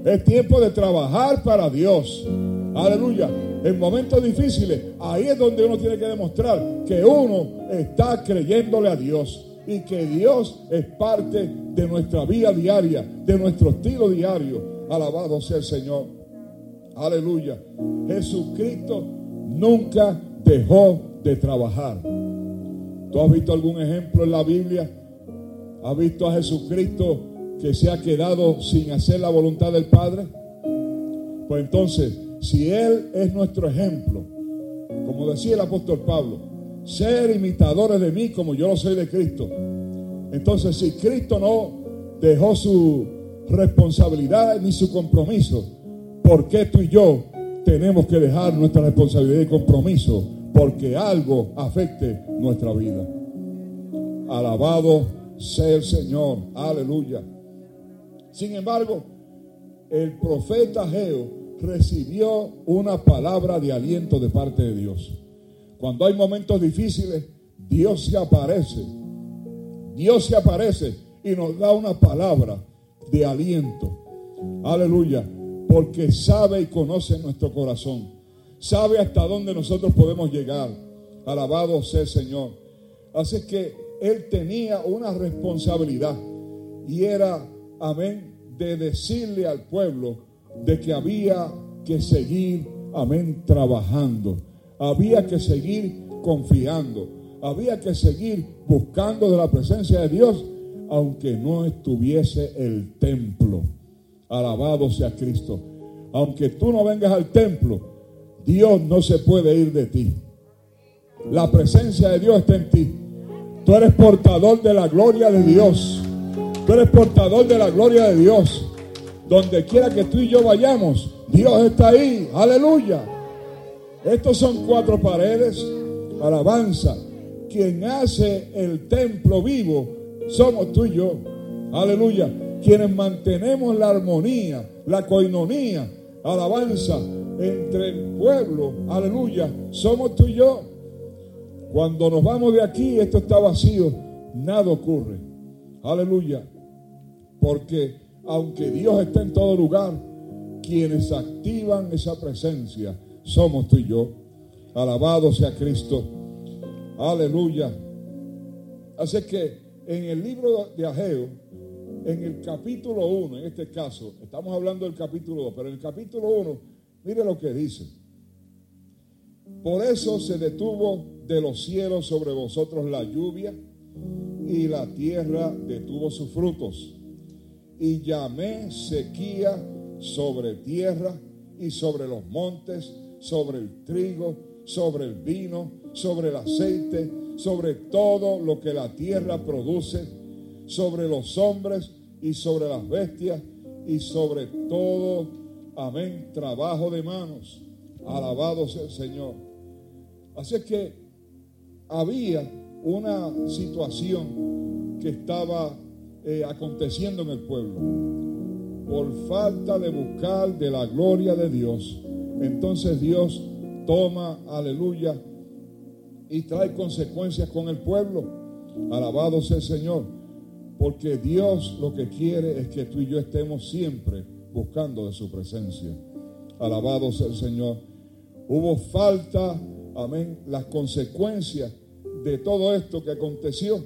Es tiempo de trabajar para Dios. Aleluya. En momentos difíciles, ahí es donde uno tiene que demostrar que uno está creyéndole a Dios. y que Dios es parte de nuestra vida diaria, de nuestro estilo diario. Alabado sea el Señor. Aleluya. Jesucristo nunca dejó de trabajar. ¿Tú has visto algún ejemplo en la Biblia? ¿Has visto a Jesucristo que se ha quedado sin hacer la voluntad del Padre? Pues entonces, si Él es nuestro ejemplo, como decía el apóstol Pablo, ser imitadores de mí como yo lo soy de Cristo. Entonces, si Cristo no dejó su responsabilidad ni su compromiso, ¿por qué tú y yo tenemos que dejar nuestra responsabilidad y compromiso? Porque algo afecte nuestra vida. Alabado sea el Señor. Aleluya. Sin embargo, el profeta Geo recibió una palabra de aliento de parte de Dios. Cuando hay momentos difíciles, Dios se aparece. Dios se aparece y nos da una palabra de aliento. Aleluya. Porque sabe y conoce nuestro corazón. Sabe hasta dónde nosotros podemos llegar. Alabado sea el Señor. Así que Él tenía una responsabilidad. Y era, amén, de decirle al pueblo de que había que seguir, amén, trabajando. Había que seguir confiando. Había que seguir buscando de la presencia de Dios aunque no estuviese el templo. Alabado sea Cristo. Aunque tú no vengas al templo, Dios no se puede ir de ti. La presencia de Dios está en ti. Tú eres portador de la gloria de Dios. Tú eres portador de la gloria de Dios. Donde quiera que tú y yo vayamos, Dios está ahí. Aleluya. Estos son cuatro paredes. Alabanza. Quien hace el templo vivo somos tú y yo. Aleluya. Quienes mantenemos la armonía, la coinonía, alabanza entre el pueblo. Aleluya. Somos tú y yo. Cuando nos vamos de aquí, esto está vacío. Nada ocurre. Aleluya. Porque aunque Dios está en todo lugar, quienes activan esa presencia somos tú y yo. Alabado sea Cristo. Aleluya. Así que en el libro de Ageo, en el capítulo 1, en este caso, estamos hablando del capítulo 2, pero en el capítulo 1, mire lo que dice. Por eso se detuvo de los cielos sobre vosotros la lluvia y la tierra detuvo sus frutos. Y llamé sequía sobre tierra y sobre los montes, sobre el trigo, sobre el vino, sobre el aceite, sobre todo lo que la tierra produce, sobre los hombres y sobre las bestias y sobre todo, amén, trabajo de manos. Alabado sea el Señor. Así que había una situación que estaba eh, aconteciendo en el pueblo. Por falta de buscar de la gloria de Dios, entonces Dios toma, aleluya, y trae consecuencias con el pueblo. Alabado sea el Señor. Porque Dios lo que quiere es que tú y yo estemos siempre buscando de su presencia. Alabado sea el Señor. Hubo falta, amén. Las consecuencias de todo esto que aconteció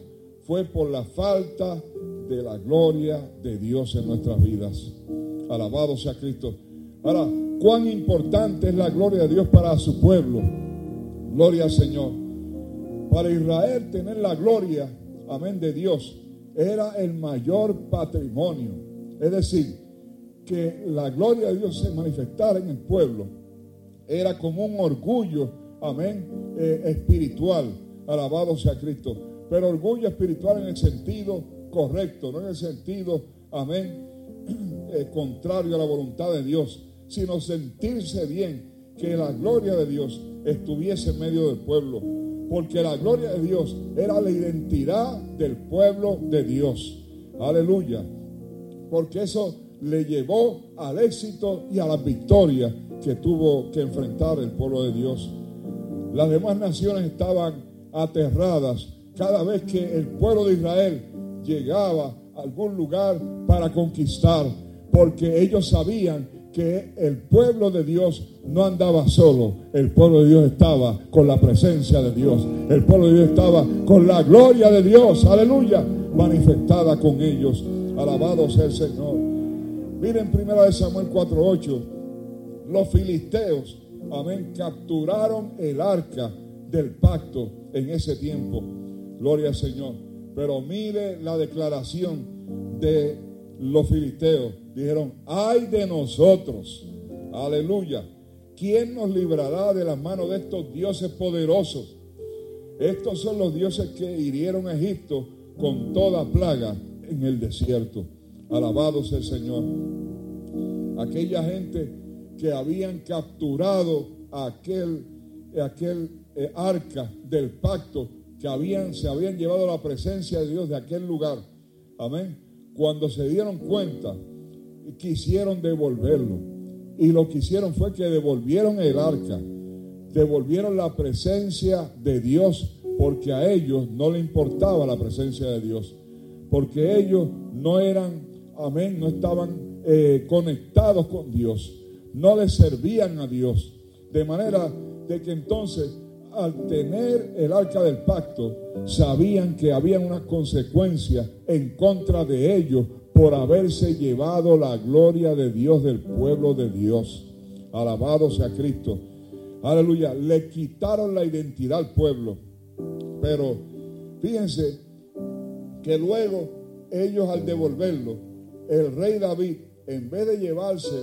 fue por la falta de la gloria de Dios en nuestras vidas. Alabado sea Cristo. Ahora, cuán importante es la gloria de Dios para su pueblo. Gloria al Señor. Para Israel tener la gloria, amén, de Dios, era el mayor patrimonio. Es decir, que la gloria de Dios se manifestara en el pueblo era como un orgullo, amén, eh, espiritual. Alabado sea Cristo. Pero orgullo espiritual en el sentido correcto, no en el sentido, amén, <clears throat> eh, contrario a la voluntad de Dios, sino sentirse bien que la gloria de Dios estuviese en medio del pueblo porque la gloria de Dios era la identidad del pueblo de Dios. Aleluya. Porque eso le llevó al éxito y a la victoria que tuvo que enfrentar el pueblo de Dios. Las demás naciones estaban aterradas cada vez que el pueblo de Israel llegaba a algún lugar para conquistar, porque ellos sabían que el pueblo de Dios no andaba solo, el pueblo de Dios estaba con la presencia de Dios, el pueblo de Dios estaba con la gloria de Dios, aleluya, manifestada con ellos. Alabado sea el Señor. Miren primera de Samuel 4:8, los filisteos, amén, capturaron el arca del pacto en ese tiempo. Gloria al Señor. Pero mire la declaración de los filisteos. Dijeron, ay de nosotros. Aleluya. ¿Quién nos librará de las manos de estos dioses poderosos? Estos son los dioses que hirieron a Egipto con toda plaga en el desierto. Alabado sea el Señor. Aquella gente que habían capturado aquel, aquel eh, arca del pacto que habían, se habían llevado la presencia de Dios de aquel lugar. Amén. Cuando se dieron cuenta, quisieron devolverlo. Y lo que hicieron fue que devolvieron el arca, devolvieron la presencia de Dios, porque a ellos no le importaba la presencia de Dios, porque ellos no eran, amén, no estaban eh, conectados con Dios, no le servían a Dios. De manera de que entonces al tener el arca del pacto, sabían que había una consecuencia en contra de ellos por haberse llevado la gloria de Dios del pueblo de Dios. Alabado sea Cristo. Aleluya. Le quitaron la identidad al pueblo. Pero fíjense que luego ellos al devolverlo, el rey David, en vez de llevarse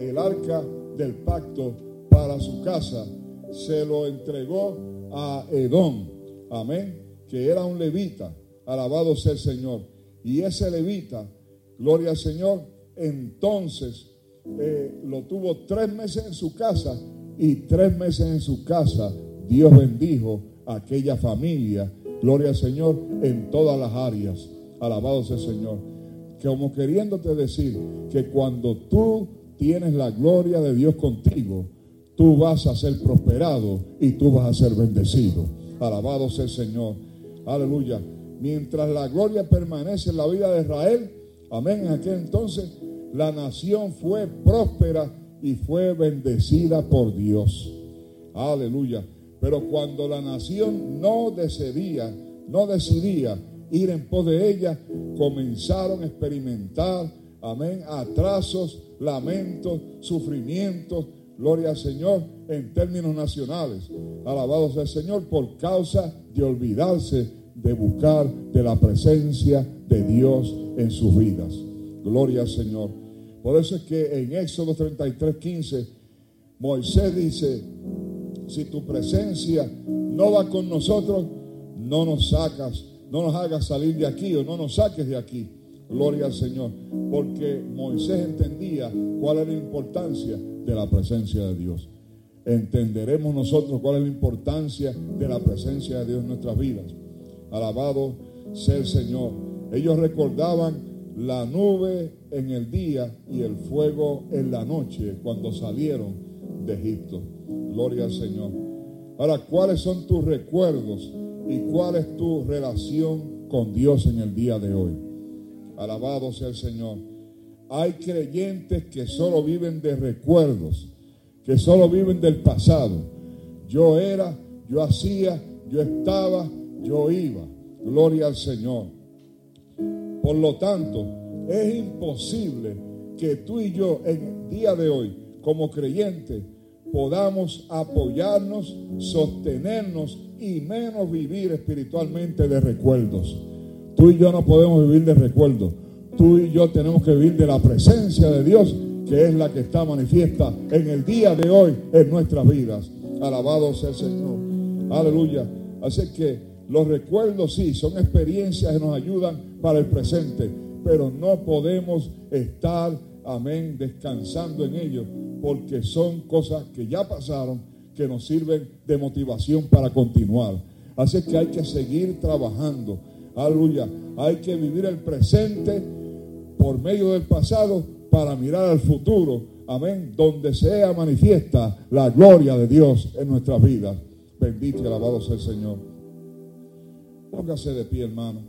el arca del pacto para su casa, se lo entregó a Edom, amén, que era un levita, alabado sea el Señor. Y ese levita, gloria al Señor, entonces eh, lo tuvo tres meses en su casa y tres meses en su casa Dios bendijo a aquella familia, gloria al Señor, en todas las áreas. Alabado sea el Señor. Como queriéndote decir que cuando tú tienes la gloria de Dios contigo, tú vas a ser prosperado y tú vas a ser bendecido. Alabado sea el Señor. Aleluya. Mientras la gloria permanece en la vida de Israel, amén, en aquel entonces la nación fue próspera y fue bendecida por Dios. Aleluya. Pero cuando la nación no decidía, no decidía ir en pos de ella, comenzaron a experimentar, amén, atrasos, lamentos, sufrimientos, Gloria al Señor en términos nacionales. Alabado sea el Señor por causa de olvidarse de buscar de la presencia de Dios en sus vidas. Gloria al Señor. Por eso es que en Éxodo 33, 15, Moisés dice, si tu presencia no va con nosotros, no nos sacas, no nos hagas salir de aquí o no nos saques de aquí. Gloria al Señor. Porque Moisés entendía cuál era la importancia de la presencia de Dios. Entenderemos nosotros cuál es la importancia de la presencia de Dios en nuestras vidas. Alabado sea el Señor. Ellos recordaban la nube en el día y el fuego en la noche cuando salieron de Egipto. Gloria al Señor. Ahora, ¿cuáles son tus recuerdos y cuál es tu relación con Dios en el día de hoy? Alabado sea el Señor. Hay creyentes que solo viven de recuerdos, que solo viven del pasado. Yo era, yo hacía, yo estaba, yo iba. Gloria al Señor. Por lo tanto, es imposible que tú y yo en el día de hoy, como creyentes, podamos apoyarnos, sostenernos y menos vivir espiritualmente de recuerdos. Tú y yo no podemos vivir de recuerdos tú y yo tenemos que vivir de la presencia de Dios, que es la que está manifiesta en el día de hoy en nuestras vidas. Alabado sea el Señor. Aleluya. Así que los recuerdos sí, son experiencias que nos ayudan para el presente, pero no podemos estar, amén, descansando en ellos, porque son cosas que ya pasaron, que nos sirven de motivación para continuar. Así que hay que seguir trabajando. Aleluya. Hay que vivir el presente por medio del pasado para mirar al futuro. Amén. Donde sea manifiesta la gloria de Dios en nuestras vidas. Bendito y alabado sea el Señor. Póngase de pie, hermano.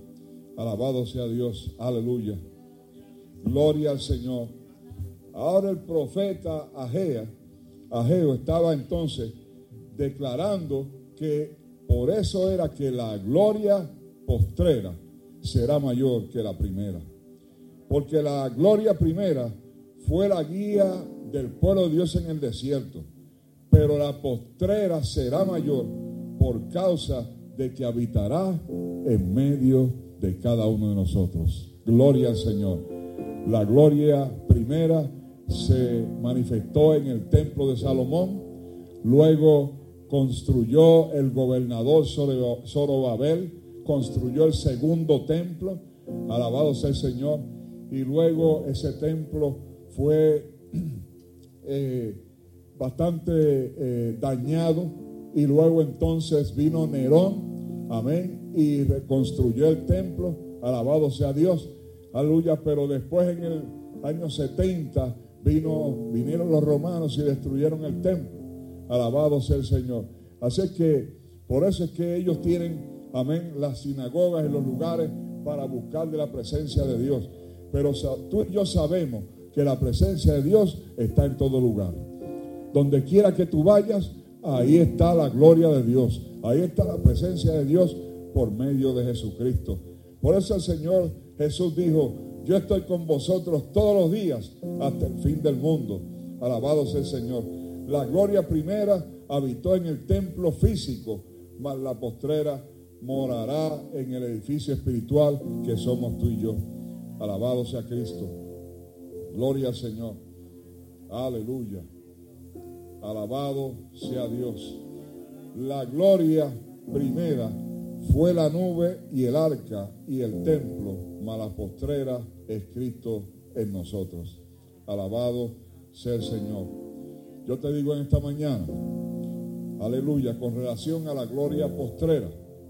Alabado sea Dios. Aleluya. Gloria al Señor. Ahora el profeta Agea, Ageo estaba entonces declarando que por eso era que la gloria postrera será mayor que la primera. Porque la gloria primera fue la guía del pueblo de Dios en el desierto, pero la postrera será mayor por causa de que habitará en medio de cada uno de nosotros. Gloria al Señor. La gloria primera se manifestó en el templo de Salomón, luego construyó el gobernador Zorobabel, construyó el segundo templo, alabado sea el Señor, y luego ese templo fue <clears throat> eh, bastante eh, dañado, y luego entonces vino Nerón, amén, y reconstruyó el templo, alabado sea Dios, aleluya, pero después en el año 70 vino, vinieron los romanos y destruyeron el templo. Alabado sea el Señor. Así que por eso es que ellos tienen, amén, las sinagogas en los lugares para buscar de la presencia de Dios. Pero tú y yo sabemos que la presencia de Dios está en todo lugar. Donde quiera que tú vayas, ahí está la gloria de Dios. Ahí está la presencia de Dios por medio de Jesucristo. Por eso el Señor Jesús dijo, yo estoy con vosotros todos los días hasta el fin del mundo. Alabado sea el Señor. La gloria primera habitó en el templo físico, mas la postrera morará en el edificio espiritual que somos tú y yo. Alabado sea Cristo. Gloria al Señor. Aleluya. Alabado sea Dios. La gloria primera fue la nube y el arca y el templo, mas la postrera escrito en nosotros. Alabado sea el Señor. Yo te digo en esta mañana, aleluya, con relación a la gloria postrera,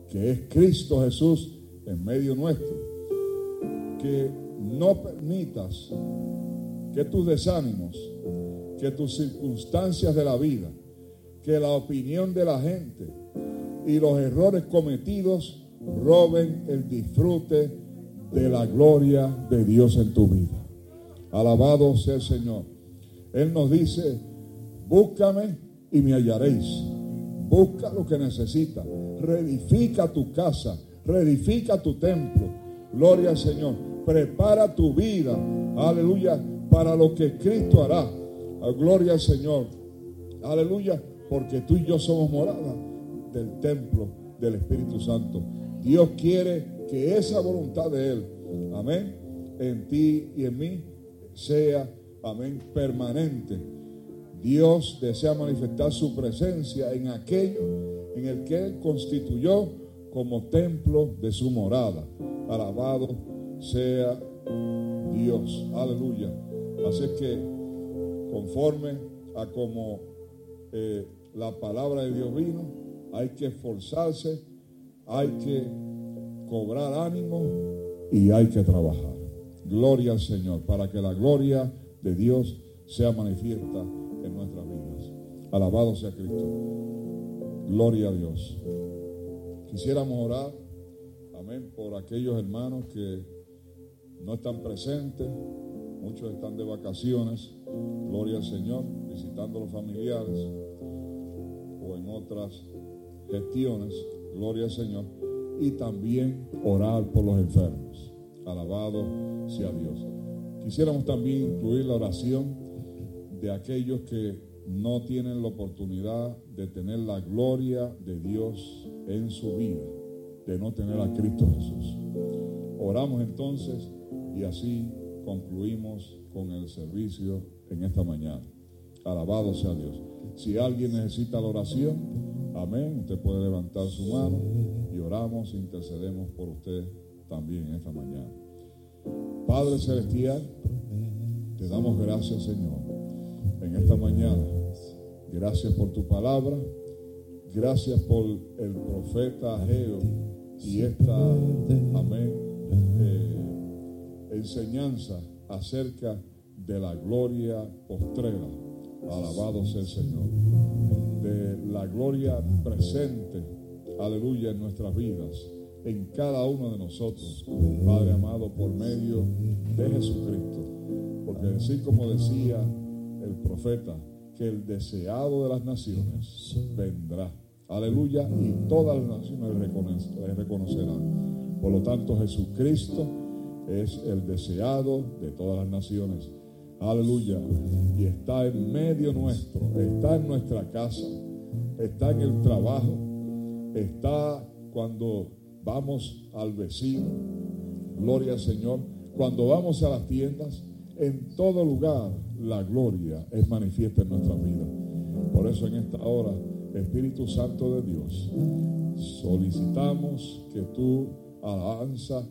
que es Cristo Jesús en medio nuestro, que no permitas que tus desánimos, que tus circunstancias de la vida, que la opinión de la gente y los errores cometidos roben el disfrute de la gloria de Dios en tu vida. Alabado sea el Señor. Él nos dice, búscame y me hallaréis. Busca lo que necesitas. Reedifica tu casa. Reedifica tu templo. Gloria al Señor. Prepara tu vida. Aleluya. Para lo que Cristo hará. Gloria al Señor. Aleluya. Porque tú y yo somos morada del templo del Espíritu Santo. Dios quiere que esa voluntad de Él, amén, en ti y en mí sea, amén, permanente. Dios desea manifestar su presencia en aquello en el que Él constituyó como templo de su morada. Alabado sea Dios. Aleluya. Así que conforme a como eh, la palabra de Dios vino, hay que esforzarse, hay que cobrar ánimo y hay que trabajar. Gloria al Señor, para que la gloria de Dios sea manifiesta en nuestras vidas. Alabado sea Cristo. Gloria a Dios. Quisiéramos orar, amén, por aquellos hermanos que no están presentes, muchos están de vacaciones, gloria al Señor, visitando a los familiares o en otras gestiones, gloria al Señor y también orar por los enfermos. Alabado sea Dios. Quisiéramos también incluir la oración de aquellos que no tienen la oportunidad de tener la gloria de Dios en su vida, de no tener a Cristo Jesús. Oramos entonces y así concluimos con el servicio en esta mañana. Alabado sea Dios. Si alguien necesita la oración, Amén. Usted puede levantar su mano y oramos, intercedemos por usted también esta mañana. Padre Celestial, te damos gracias, Señor, en esta mañana. Gracias por tu palabra. Gracias por el profeta Ageo y esta, amén, eh, enseñanza acerca de la gloria postrera. Alabado sea el Señor de la gloria presente, aleluya, en nuestras vidas, en cada uno de nosotros, Padre amado, por medio de Jesucristo. Porque así como decía el profeta, que el deseado de las naciones vendrá. Aleluya. Y todas las naciones le reconocerán. Por lo tanto, Jesucristo es el deseado de todas las naciones. Aleluya. Y está en medio nuestro, está en nuestra casa, está en el trabajo, está cuando vamos al vecino. Gloria al Señor. Cuando vamos a las tiendas, en todo lugar la gloria es manifiesta en nuestra vida. Por eso en esta hora, Espíritu Santo de Dios, solicitamos que tú, alabanza,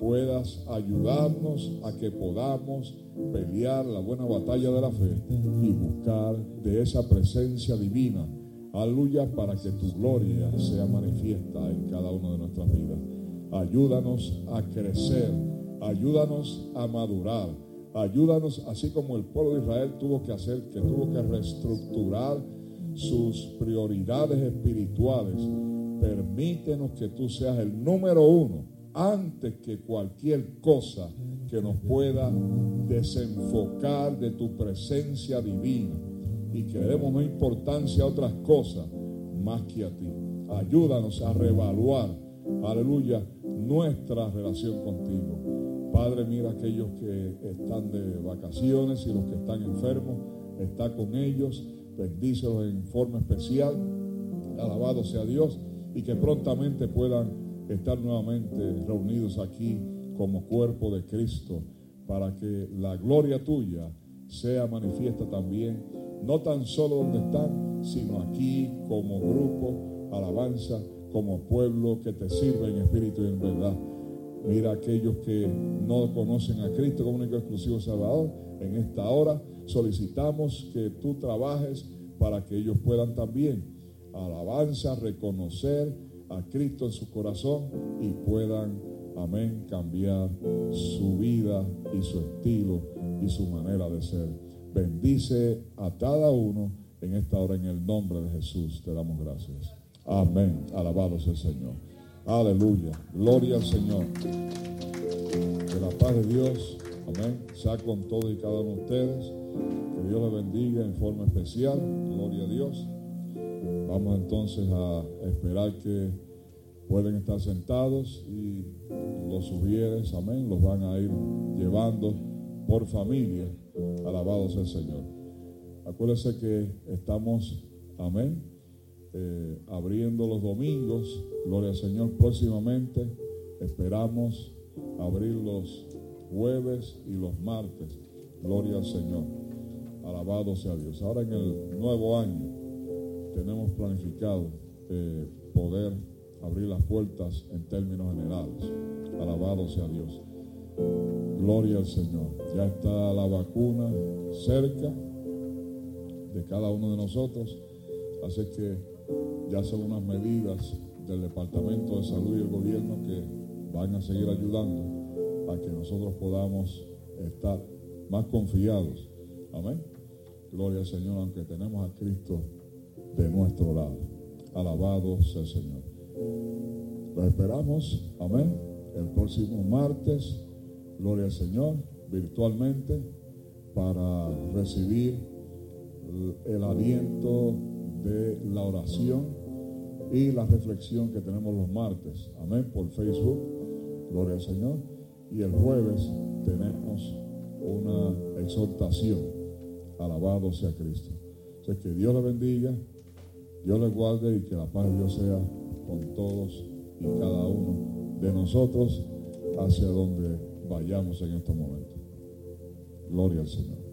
puedas ayudarnos a que podamos pelear la buena batalla de la fe y buscar de esa presencia divina, aleluya, para que tu gloria sea manifiesta en cada una de nuestras vidas. Ayúdanos a crecer, ayúdanos a madurar Ayúdanos, así como el pueblo de Israel tuvo que hacer, que tuvo que reestructurar sus prioridades espirituales. Permítenos que tú seas el número uno antes que cualquier cosa que nos pueda desenfocar de tu presencia divina y que demos no importancia a otras cosas más que a ti. Ayúdanos a reevaluar, aleluya, nuestra relación contigo. Padre, mira aquellos que están de vacaciones y los que están enfermos, está con ellos, bendícelos en forma especial, alabado sea Dios, y que prontamente puedan estar nuevamente reunidos aquí como cuerpo de Cristo, para que la gloria tuya sea manifiesta también, no tan solo donde están, sino aquí como grupo, alabanza, como pueblo que te sirve en espíritu y en verdad. Mira aquellos que no conocen a Cristo como único exclusivo Salvador. En esta hora solicitamos que tú trabajes para que ellos puedan también alabanza, reconocer a Cristo en su corazón y puedan, amén, cambiar su vida y su estilo y su manera de ser. Bendice a cada uno en esta hora en el nombre de Jesús. Te damos gracias. Amén. Alabado sea el Señor. Aleluya. Gloria al Señor. Que la paz de Dios, amén, sea con todos y cada uno de ustedes. Que Dios les bendiga en forma especial. Gloria a Dios. Vamos entonces a esperar que pueden estar sentados y los sugieres, amén, los van a ir llevando por familia. Alabado sea el Señor. Acuérdense que estamos, amén, eh, abriendo los domingos. Gloria al Señor. Próximamente esperamos abrir los jueves y los martes. Gloria al Señor. Alabado sea Dios. Ahora en el nuevo año tenemos planificado eh, poder abrir las puertas en términos generales. Alabado sea Dios. Gloria al Señor. Ya está la vacuna cerca de cada uno de nosotros. Así que ya son unas medidas del Departamento de Salud y el gobierno que van a seguir ayudando a que nosotros podamos estar más confiados. Amén. Gloria al Señor, aunque tenemos a Cristo de nuestro lado. Alabado sea el Señor. Lo esperamos, amén, el próximo martes, gloria al Señor, virtualmente, para recibir el aliento de la oración y la reflexión que tenemos los martes. Amén. Por Facebook. Gloria al Señor. Y el jueves tenemos una exhortación. Alabado sea Cristo. O que Dios le bendiga, Dios le guarde y que la paz de Dios sea con todos y cada uno de nosotros hacia donde vayamos en estos momentos. Gloria al Señor.